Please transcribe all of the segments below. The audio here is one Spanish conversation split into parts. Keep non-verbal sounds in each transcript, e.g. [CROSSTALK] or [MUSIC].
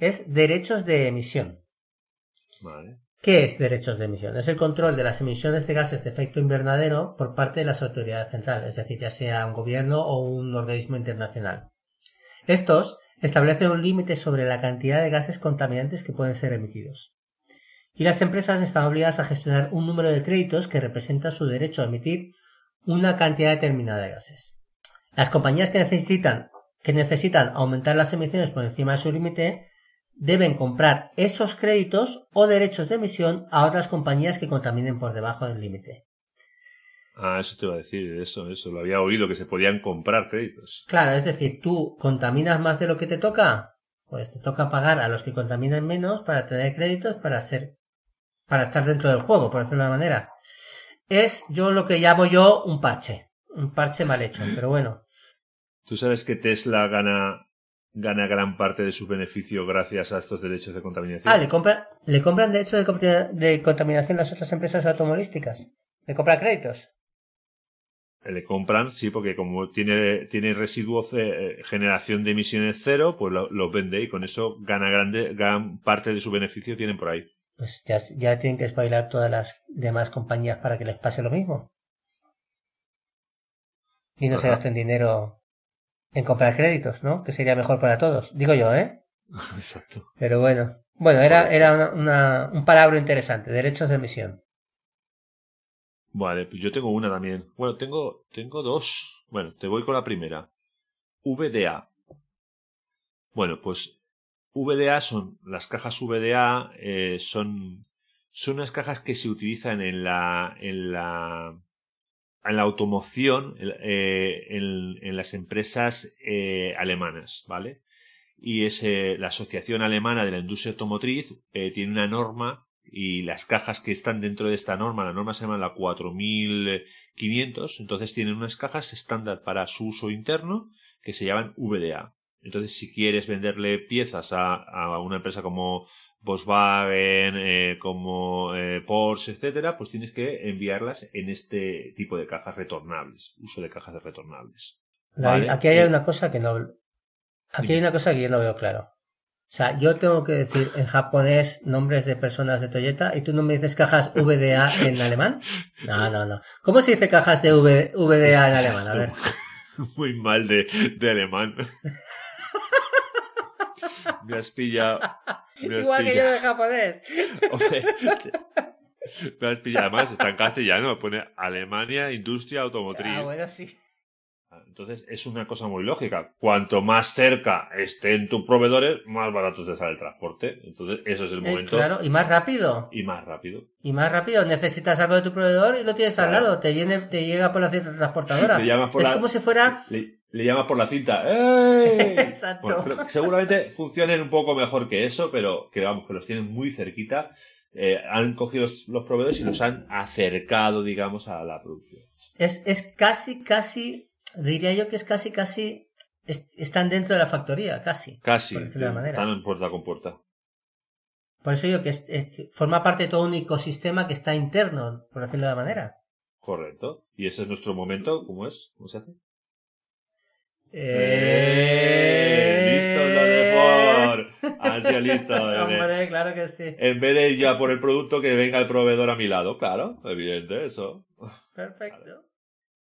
es derechos de emisión. Vale. ¿Qué es derechos de emisión? Es el control de las emisiones de gases de efecto invernadero por parte de las autoridades centrales, es decir, ya sea un gobierno o un organismo internacional. Estos establecen un límite sobre la cantidad de gases contaminantes que pueden ser emitidos. Y las empresas están obligadas a gestionar un número de créditos que representa su derecho a emitir una cantidad determinada de gases. Las compañías que necesitan, que necesitan aumentar las emisiones por encima de su límite deben comprar esos créditos o derechos de emisión a otras compañías que contaminen por debajo del límite. Ah, eso te iba a decir, eso, eso, lo había oído, que se podían comprar créditos. Claro, es decir, tú contaminas más de lo que te toca, pues te toca pagar a los que contaminan menos para tener créditos para ser, para estar dentro del juego, por decirlo de una manera. Es yo lo que llamo yo un parche, un parche mal hecho, pero bueno. ¿Tú sabes que Tesla gana gana gran parte de su beneficio gracias a estos derechos de contaminación. Ah, le compran, le compran derechos de, de contaminación las otras empresas automovilísticas. Le compran créditos. Eh, le compran, sí, porque como tiene, tiene residuos de generación de emisiones cero, pues los lo vende y con eso gana grande, gran parte de su beneficio tienen por ahí. Pues ya, ya tienen que espabilar todas las demás compañías para que les pase lo mismo. Y no Ajá. se gasten dinero en comprar créditos, ¿no? Que sería mejor para todos. Digo yo, ¿eh? [LAUGHS] Exacto. Pero bueno. Bueno, era, era una, una, un palabra interesante. Derechos de emisión. Vale, pues yo tengo una también. Bueno, tengo, tengo dos. Bueno, te voy con la primera. VDA. Bueno, pues VDA son las cajas VDA, eh, son, son unas cajas que se utilizan en la, en la, en la automoción eh, en, en, las empresas eh, alemanas, ¿vale? Y es la Asociación Alemana de la Industria Automotriz eh, tiene una norma y las cajas que están dentro de esta norma, la norma se llama la 4500, entonces tienen unas cajas estándar para su uso interno que se llaman VDA. Entonces, si quieres venderle piezas a, a una empresa como Volkswagen, eh, como eh, Porsche, etcétera, pues tienes que enviarlas en este tipo de cajas retornables, uso de cajas retornables. ¿vale? Aquí hay una cosa que no. Aquí hay una cosa que yo no veo claro. O sea, yo tengo que decir en japonés nombres de personas de Toyota y tú no me dices cajas VDA en [LAUGHS] alemán. No, no, no. ¿Cómo se dice cajas de v, VDA en alemán? A ver. Muy mal de, de alemán. [LAUGHS] me has pillado. [LAUGHS] Me has Igual pillado. que yo de japonés. [LAUGHS] Hombre, me has pillado. Además, está en castellano. Pone Alemania, industria automotriz. Ah, bueno, sí. Entonces, es una cosa muy lógica. Cuanto más cerca estén tus proveedores, más barato te sale el transporte. Entonces, eso es el momento. Eh, claro, y más rápido. Y más rápido. Y más rápido. Necesitas algo de tu proveedor y lo tienes Claro. al lado. Te, viene, te llega por la [LAUGHS] transportadora. Es la- como si fuera. Le, le llamas por la cinta. ¡Ey! [LAUGHS] Exacto. Bueno, pero seguramente funcionen un poco mejor que eso, pero que vamos, que los tienen muy cerquita. Eh, han cogido los, los proveedores y los han acercado, digamos, a la producción. Es, es casi, casi. Diría yo que es casi, casi. es- están dentro de la factoría, casi. Casi. Por decirlo de una manera. Están en puerta con puerta. Por eso digo que, es- es que forma parte de todo un ecosistema que está interno, por decirlo de la manera. Correcto. Y ese es nuestro momento. ¿Cómo es? ¿Cómo se hace? Eh... ¡Listo lo de Ford! [LAUGHS] Han sido. Hombre, claro que sí. En vez de ir ya por el producto, que venga el proveedor a mi lado. Claro, evidente, eso. Perfecto.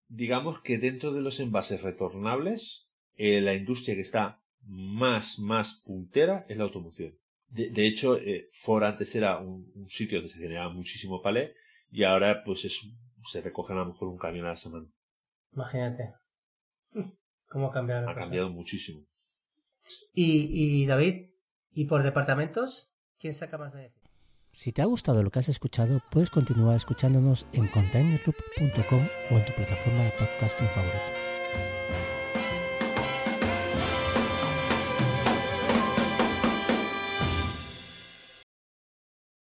digamos que dentro de los envases retornables, eh, la industria que está más, más puntera es la automoción. De, de hecho, eh, Ford antes era un, un, sitio donde se generaba muchísimo palé y ahora pues es, se recogen a lo mejor un camión a la semana. Imagínate. ¿Cómo ha cambiado Ha cosa? cambiado muchísimo. Y, y David, ¿y por departamentos? ¿Quién saca más beneficio? Si te ha gustado lo que has escuchado, puedes continuar escuchándonos en containerloop.com o en tu plataforma de podcasting favorita.